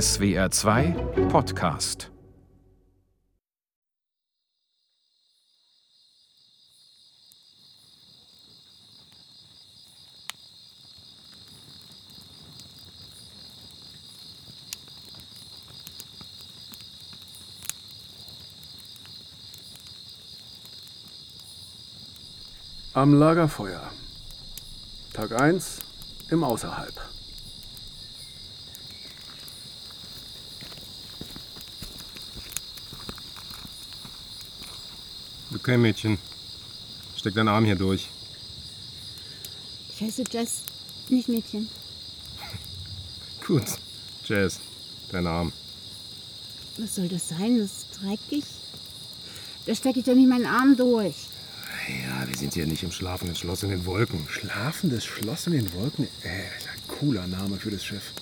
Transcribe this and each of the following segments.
SWR 2 Podcast Am Lagerfeuer. Tag 1 im Außerhalb. Okay, Mädchen. Steck deinen Arm hier durch. Ich heiße Jess, nicht Mädchen. Gut. Jazz, dein Arm. Was soll das sein? Das ist dreckig. Da stecke ich doch nicht meinen Arm durch. Ja, wir sind hier nicht im schlafenden Schloss in den Wolken. Schlafendes Schloss in den Wolken? Äh, ein cooler Name für das Schiff.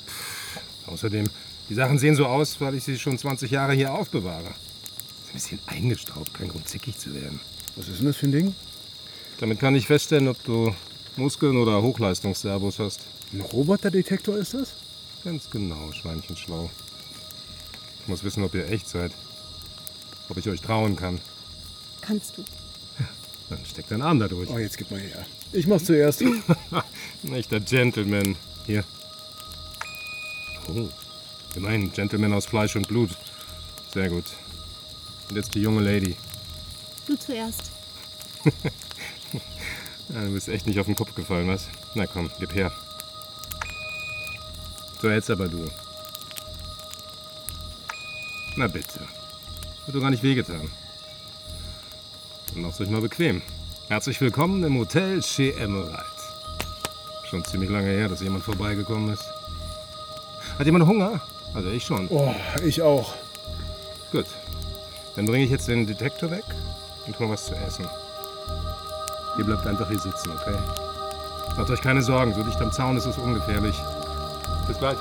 Außerdem, die Sachen sehen so aus, weil ich sie schon 20 Jahre hier aufbewahre. Ein bisschen eingestaubt, kein Grund zickig zu werden. Was ist denn das für ein Ding? Damit kann ich feststellen, ob du Muskeln oder Hochleistungsservos hast. Ein Roboterdetektor ist das? Ganz genau, Schweinchen schlau. Ich muss wissen, ob ihr echt seid. Ob ich euch trauen kann. Kannst du. Dann steck deinen Arm da durch. Oh, jetzt gib mal her. Ich mach's zuerst. Ein echter Gentleman. Hier. Oh, immerhin Gentleman aus Fleisch und Blut. Sehr gut. Und jetzt die junge Lady. Du zuerst. Du bist echt nicht auf den Kopf gefallen, was? Na komm, gib her. So, jetzt aber du. Na bitte. Hat doch gar nicht wehgetan. Dann macht's euch mal bequem. Herzlich willkommen im Hotel Chez Emerald. Schon ziemlich lange her, dass jemand vorbeigekommen ist. Hat jemand Hunger? Also ich schon. Oh, ich auch. Gut. Dann bringe ich jetzt den Detektor weg und hol was zu essen. Ihr bleibt einfach hier sitzen, okay? Macht euch keine Sorgen, so dicht am Zaun ist es ungefährlich. Bis gleich.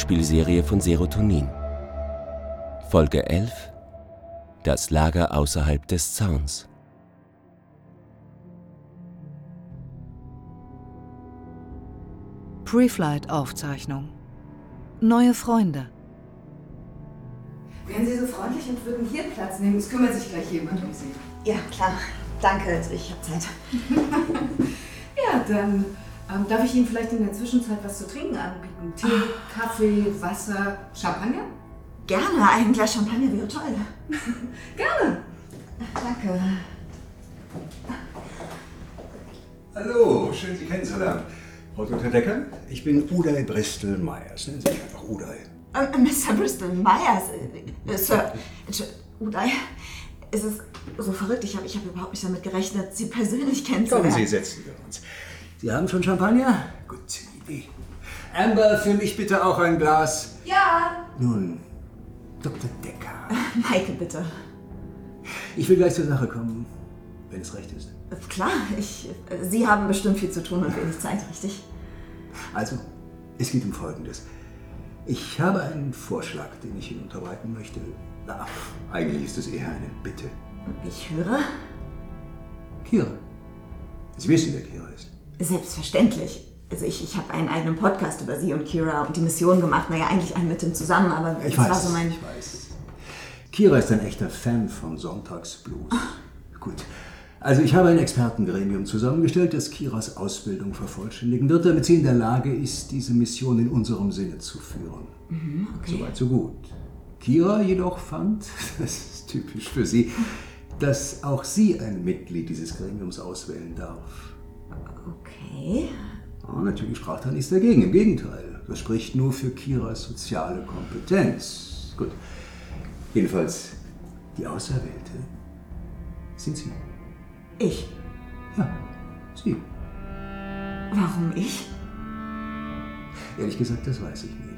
Hörspielserie von Serotonin. Folge 11 Das Lager außerhalb des Zauns. Pre-Flight-Aufzeichnung. Neue Freunde. Wären Sie so freundlich und würden hier Platz nehmen? Es kümmert sich gleich jemand um Sie. Ja, klar. Danke, ich habe Zeit. Ja, dann ähm, darf ich Ihnen vielleicht in der Zwischenzeit was zu trinken anbieten? Tee, Kaffee, Wasser, Champagner? Gerne, ein Glas Champagner wäre toll. Gerne. Danke. Hallo, schön Sie kennenzulernen. Frau Dr. Decker, ich bin Uday Bristol Myers. Nennen Sie mich einfach Uday. Äh, Mr. Bristol Myers, äh, äh, Sir, Uday, es ist so verrückt. Ich habe ich hab überhaupt nicht damit gerechnet, Sie persönlich kennenzulernen. Kommen Sie, setzen wir uns. Sie haben schon Champagner? Gute Idee. Amber, für mich bitte auch ein Glas. Ja. Nun, Dr. Decker, Michael, bitte. ich will gleich zur Sache kommen, wenn es recht ist. Klar, ich, äh, Sie haben bestimmt viel zu tun und wenig Zeit, richtig? Also, es geht um Folgendes. Ich habe einen Vorschlag, den ich Ihnen unterbreiten möchte. Na, eigentlich ist es eher eine Bitte. Ich höre. Kira. Sie wissen, wer Kira ist. Selbstverständlich. Also ich, ich habe einen eigenen Podcast über Sie und Kira und die Mission gemacht. Naja, eigentlich einen mit dem zusammen, aber Ich das weiß, war so mein... ich weiß. Kira ist ein echter Fan von Sonntagsblues. Gut. Also ich habe ein Expertengremium zusammengestellt, das Kiras Ausbildung vervollständigen wird, damit sie in der Lage ist, diese Mission in unserem Sinne zu führen. Mhm, okay. Soweit so gut. Kira jedoch fand, das ist typisch für sie, dass auch sie ein Mitglied dieses Gremiums auswählen darf. Okay. Ja, natürlich sprach da nichts dagegen, im Gegenteil. Das spricht nur für Kiras soziale Kompetenz. Gut. Jedenfalls, die Auserwählte sind Sie. Ich. Ja, Sie. Warum ich? Ehrlich gesagt, das weiß ich nicht.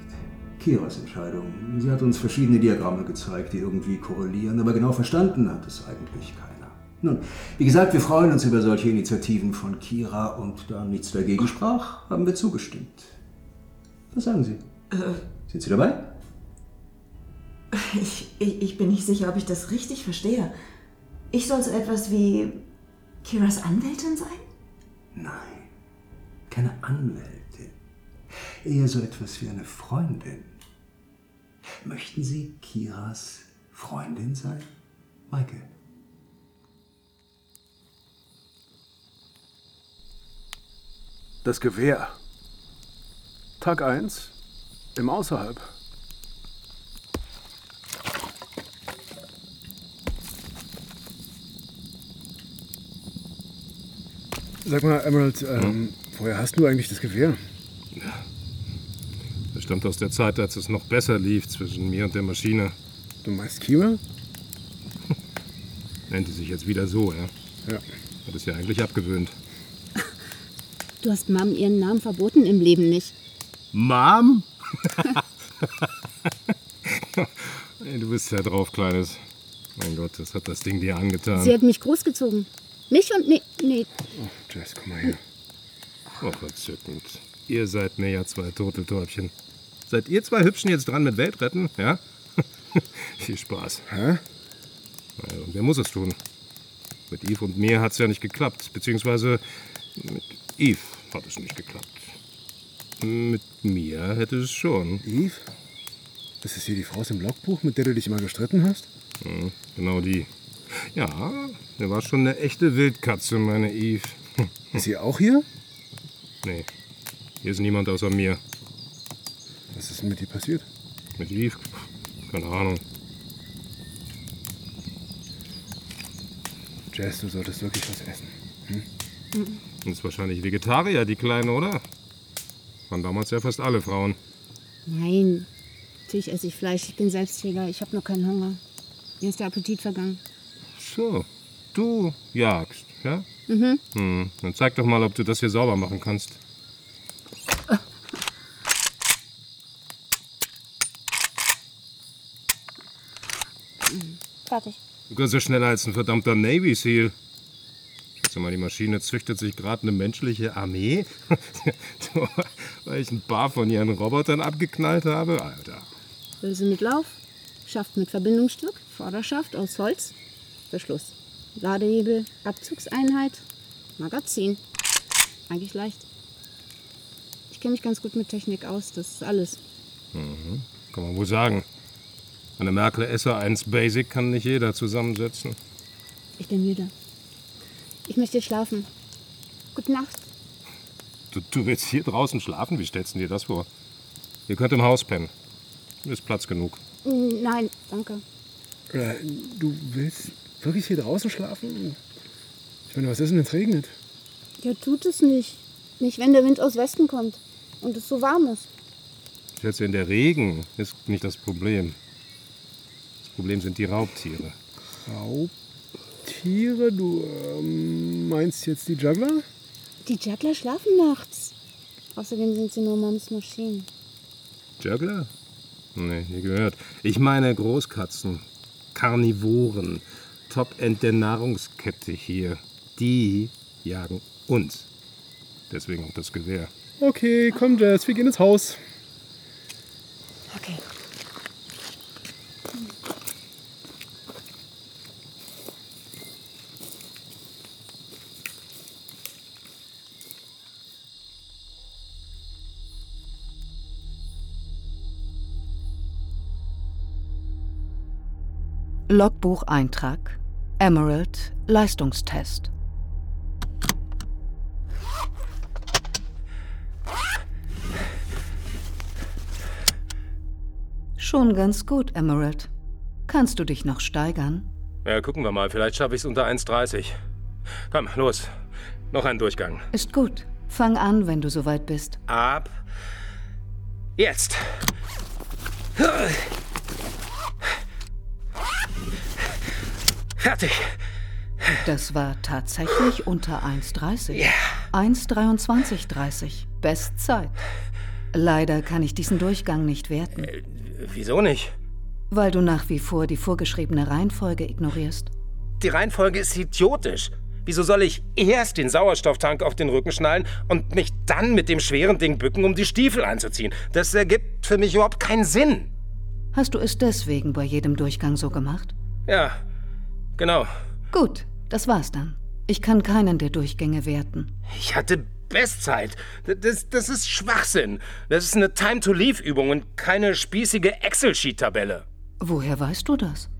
Kiras Entscheidung. Sie hat uns verschiedene Diagramme gezeigt, die irgendwie korrelieren, aber genau verstanden hat es eigentlich keiner. Nun, wie gesagt, wir freuen uns über solche Initiativen von Kira und da nichts dagegen sprach, haben wir zugestimmt. Was sagen Sie? Äh, Sind Sie dabei? ich, ich, ich bin nicht sicher, ob ich das richtig verstehe. Ich soll so etwas wie Kiras Anwältin sein? Nein, keine Anwältin. Eher so etwas wie eine Freundin. Möchten Sie Kiras Freundin sein, Maike? Das Gewehr. Tag 1. Im Außerhalb. Sag mal, Emerald, ähm, woher hast du eigentlich das Gewehr? Das stammt aus der Zeit, als es noch besser lief zwischen mir und der Maschine. Du meinst Kira? Nennt sie sich jetzt wieder so, ja? Ja. Hat es ja eigentlich abgewöhnt. Du hast Mom ihren Namen verboten im Leben nicht. Mom? Du bist ja drauf, Kleines. Mein Gott, das hat das Ding dir angetan. Sie hat mich großgezogen. Mich und nee, nee. Oh, Jess, komm mal her. Oh, verzückend. Ihr seid mir ja zwei Turteltäubchen. Seid ihr zwei Hübschen jetzt dran mit Weltretten, ja? Viel Spaß. Hä? Und wer muss es tun? Mit Eve und mir hat es ja nicht geklappt. Beziehungsweise mit Eve hat es nicht geklappt. Mit mir hätte es schon. Eve? Das ist hier die Frau aus dem Logbuch, mit der du dich immer gestritten hast? Ja, genau die. Ja, der war schon eine echte Wildkatze, meine Eve. Ist sie auch hier? Nee, hier ist niemand außer mir. Was ist denn mit dir passiert? Mit Eve? Keine Ahnung. Jess, du solltest wirklich was essen. Und ist wahrscheinlich Vegetarier, die Kleine, oder? Waren damals ja fast alle Frauen. Nein. Natürlich esse ich Fleisch. Ich bin Selbstträger. Ich habe nur keinen Hunger. Mir ist der Appetit vergangen. So, du jagst, ja? Mhm. Hm, dann zeig doch mal, ob du das hier sauber machen kannst. Fertig. Du kannst ja schneller als ein verdammter Navy Seal. Schätze mal, die Maschine züchtet sich gerade eine menschliche Armee, weil ich ein paar von ihren Robotern abgeknallt habe. Alter. Hülse mit Lauf, Schaft mit Verbindungsstück, Vorderschaft aus Holz, Verschluss. Ladehebel, Abzugseinheit, Magazin. Eigentlich leicht. Ich kenne mich ganz gut mit Technik aus, das ist alles. Kann man wohl sagen. Eine Merkel SR1 Basic kann nicht jeder zusammensetzen. Ich bin müde. Ich möchte schlafen. Gute Nacht. Du, du willst hier draußen schlafen? Wie stellst du dir das vor? Ihr könnt im Haus pennen. Ist Platz genug. Nein, danke. Äh, du willst wirklich hier draußen schlafen? Ich meine, was ist denn, wenn es regnet? Ja, tut es nicht. Nicht, wenn der Wind aus Westen kommt und es so warm ist. Schätze, in der Regen ist nicht das Problem. Das Problem sind die Raubtiere. Raubtiere? Du ähm, meinst jetzt die Juggler? Die Juggler schlafen nachts. Außerdem sind sie nur Moms Maschinen. Juggler? Nee, nie gehört. Ich meine Großkatzen. Karnivoren. Top-End der Nahrungskette hier. Die jagen uns. Deswegen auch das Gewehr. Okay, komm, Jess, wir gehen ins Haus. Logbucheintrag Emerald Leistungstest. Schon ganz gut, Emerald. Kannst du dich noch steigern? Ja, gucken wir mal. Vielleicht schaffe ich es unter 1,30. Komm, los. Noch ein Durchgang. Ist gut. Fang an, wenn du soweit bist. Ab. Jetzt. Fertig. Das war tatsächlich unter 1,30. Ja. 1,23,30. Bestzeit. Leider kann ich diesen Durchgang nicht werten. Wieso nicht? Weil du nach wie vor die vorgeschriebene Reihenfolge ignorierst. Die Reihenfolge ist idiotisch. Wieso soll ich erst den Sauerstofftank auf den Rücken schnallen und mich dann mit dem schweren Ding bücken, um die Stiefel einzuziehen? Das ergibt für mich überhaupt keinen Sinn. Hast du es deswegen bei jedem Durchgang so gemacht? Ja, genau. Gut, das war's dann. Ich kann keinen der Durchgänge werten. Ich hatte Bestzeit. Das, das ist Schwachsinn. Das ist eine Time-to-Leave-Übung und keine spießige Excel-Sheet-Tabelle. Woher weißt du das?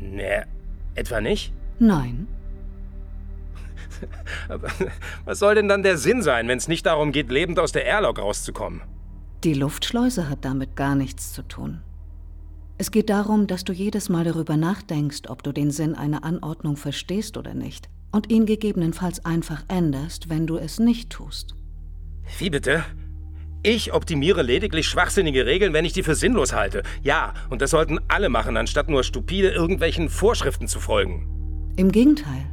Ne, etwa nicht? Nein. Aber was soll denn dann der Sinn sein, wenn es nicht darum geht, lebend aus der Airlock rauszukommen? Die Luftschleuse hat damit gar nichts zu tun. Es geht darum, dass du jedes Mal darüber nachdenkst, ob du den Sinn einer Anordnung verstehst oder nicht und ihn gegebenenfalls einfach änderst, wenn du es nicht tust. Wie bitte? Ich optimiere lediglich schwachsinnige Regeln, wenn ich die für sinnlos halte. Ja, und das sollten alle machen, anstatt nur stupide irgendwelchen Vorschriften zu folgen. Im Gegenteil.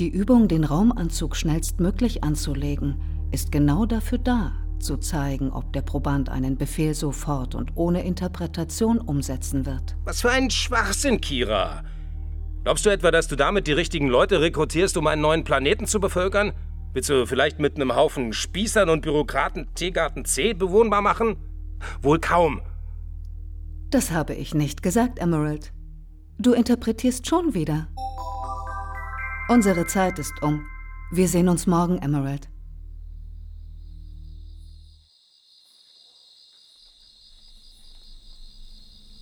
Die Übung, den Raumanzug schnellstmöglich anzulegen, ist genau dafür da, zu zeigen, ob der Proband einen Befehl sofort und ohne Interpretation umsetzen wird. Was für ein Schwachsinn, Kira! Glaubst du etwa, dass du damit die richtigen Leute rekrutierst, um einen neuen Planeten zu bevölkern? Willst du vielleicht mit einem Haufen Spießern und Bürokraten Teegarten C bewohnbar machen? Wohl kaum. Das habe ich nicht gesagt, Emerald. Du interpretierst schon wieder. Unsere Zeit ist um. Wir sehen uns morgen, Emerald.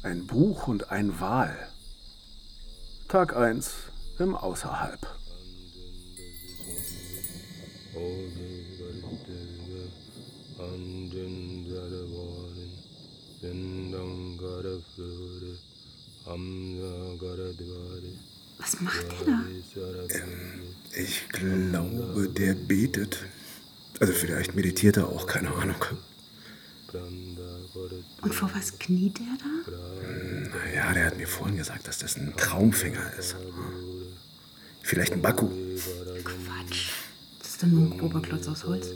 Ein Buch und ein Wal. Tag 1 im Außerhalb. Was macht der da? Ähm, ich glaube, der betet. Also vielleicht meditiert er auch, keine Ahnung. Und vor was kniet er da? Naja, der hat mir vorhin gesagt, dass das ein Traumfänger ist. Vielleicht ein Baku. Quatsch. Das ist doch nur ein grober Klotz aus Holz.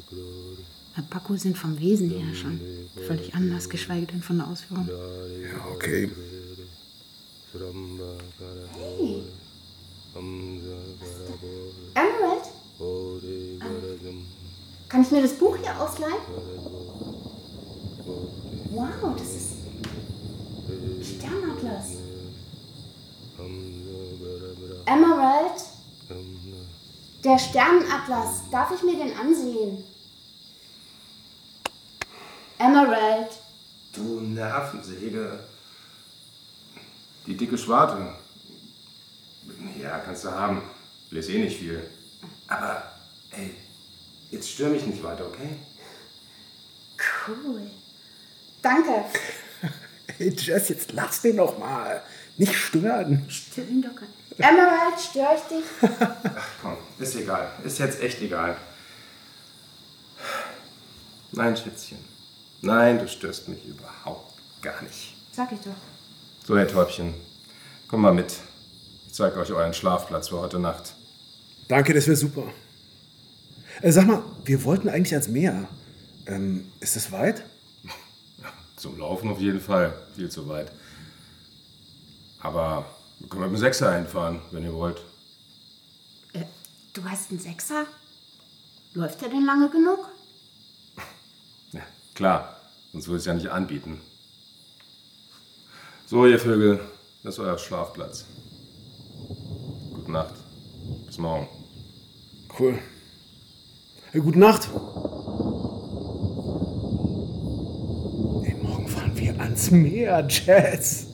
Na, Baku sind vom Wesen her schon völlig anders, geschweige denn von der Ausführung. Ja, okay. Hey. Emerald? Ähm, kann ich mir das Buch hier ausleihen? Wow, das ist Sternatlas. Emerald? Der Sternenatlas. Darf ich mir den ansehen? Emerald. Du Nervensäge. Die dicke Schwarte. Ja, kannst du haben. Lese eh nicht viel. Aber, ey, jetzt stör mich nicht weiter, okay? Cool. Danke. Hey Jess, jetzt lass den doch mal. Nicht stören. Stör ihn doch gar nicht. Emerald, störe ich dich? Ach komm, ist egal. Ist jetzt echt egal. Nein, Schätzchen. Nein, du störst mich überhaupt gar nicht. Sag ich doch. So, Herr Täubchen, komm mal mit. Ich zeige euch euren Schlafplatz für heute Nacht. Danke, das wäre super. Äh, sag mal, wir wollten eigentlich ans Meer. Ähm, ist das weit? Zum Laufen auf jeden Fall. Viel zu weit. Aber wir können mit dem Sechser hinfahren, wenn ihr wollt. Äh, du hast einen Sechser? Läuft der denn lange genug? Ja, klar. Sonst würde ich es ja nicht anbieten. So, ihr Vögel, das ist euer Schlafplatz. Gute Nacht. Bis morgen. Cool. Hey, gute Nacht. Ey, morgen fahren wir ans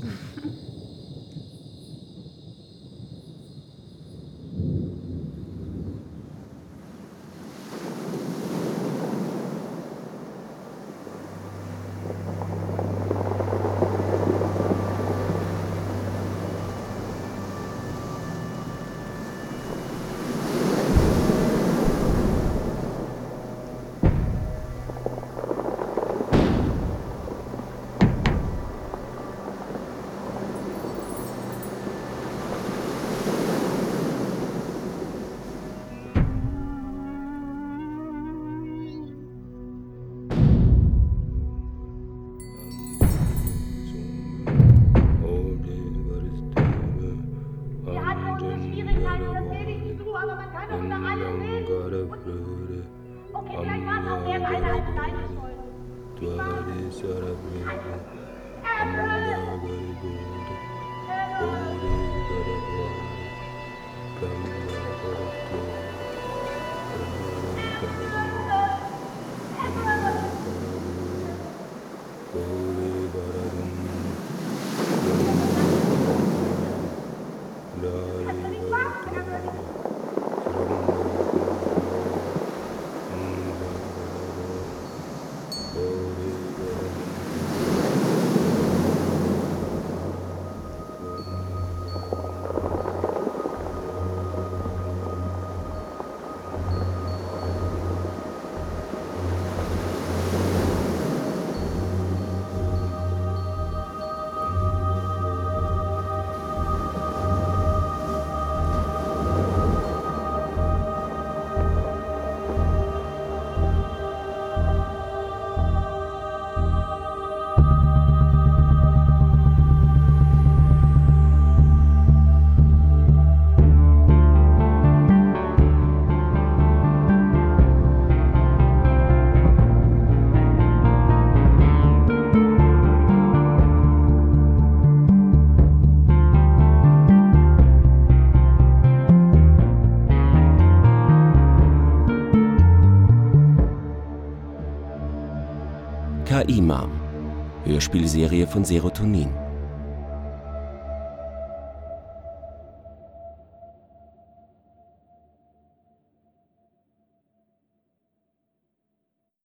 Hörspielserie von Serotonin.